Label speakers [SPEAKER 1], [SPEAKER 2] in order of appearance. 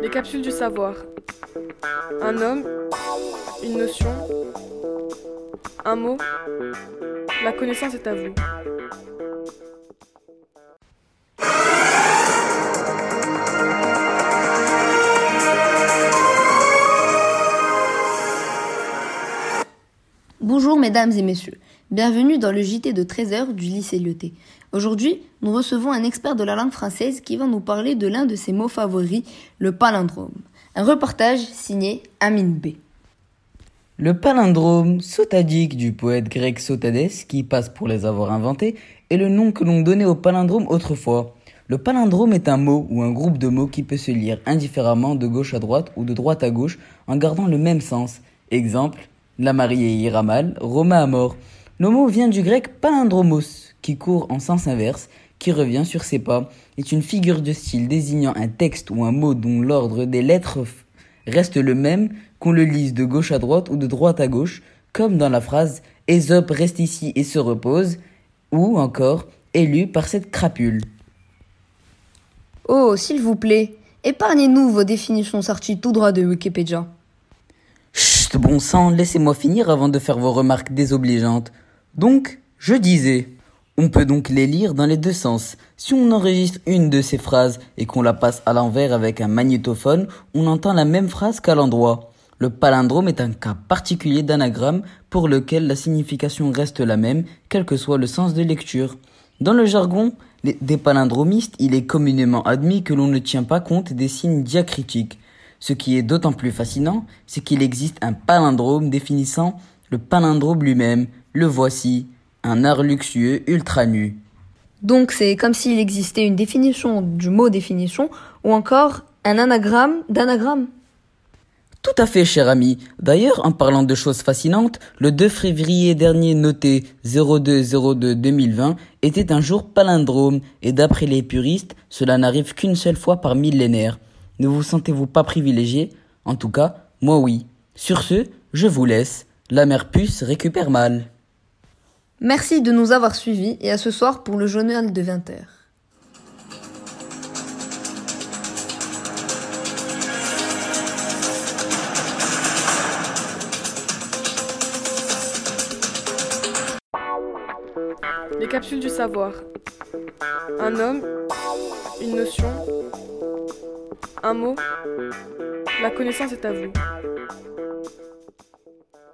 [SPEAKER 1] Les capsules du savoir. Un homme, une notion, un mot. La connaissance est à vous.
[SPEAKER 2] Bonjour mesdames et messieurs, bienvenue dans le JT de 13h du lycée Lyoté. Aujourd'hui, nous recevons un expert de la langue française qui va nous parler de l'un de ses mots favoris, le palindrome. Un reportage signé Amine B.
[SPEAKER 3] Le palindrome, sotadique du poète grec Sotadès, qui passe pour les avoir inventés, est le nom que l'on donnait au palindrome autrefois. Le palindrome est un mot ou un groupe de mots qui peut se lire indifféremment de gauche à droite ou de droite à gauche en gardant le même sens. Exemple, la mariée ira mal, Roma à mort. Le mot vient du grec palindromos, qui court en sens inverse, qui revient sur ses pas, est une figure de style désignant un texte ou un mot dont l'ordre des lettres reste le même qu'on le lise de gauche à droite ou de droite à gauche, comme dans la phrase Ésope reste ici et se repose, ou encore élu par cette crapule.
[SPEAKER 2] Oh, s'il vous plaît, épargnez-nous vos définitions sorties tout droit de Wikipédia
[SPEAKER 3] bon sang, laissez-moi finir avant de faire vos remarques désobligeantes. Donc, je disais, on peut donc les lire dans les deux sens. Si on enregistre une de ces phrases et qu'on la passe à l'envers avec un magnétophone, on entend la même phrase qu'à l'endroit. Le palindrome est un cas particulier d'anagramme pour lequel la signification reste la même, quel que soit le sens de lecture. Dans le jargon des palindromistes, il est communément admis que l'on ne tient pas compte des signes diacritiques. Ce qui est d'autant plus fascinant, c'est qu'il existe un palindrome définissant le palindrome lui-même. Le voici, un art luxueux ultra nu.
[SPEAKER 2] Donc c'est comme s'il existait une définition du mot définition ou encore un anagramme d'anagramme.
[SPEAKER 3] Tout à fait, cher ami. D'ailleurs, en parlant de choses fascinantes, le 2 février dernier noté 0202-2020 était un jour palindrome, et d'après les puristes, cela n'arrive qu'une seule fois par millénaire. Ne vous sentez-vous pas privilégié? En tout cas, moi oui. Sur ce, je vous laisse. La mère puce récupère mal.
[SPEAKER 2] Merci de nous avoir suivis et à ce soir pour le journal de 20h.
[SPEAKER 1] Les capsules du savoir. Un homme, une notion, un mot. La connaissance est à vous.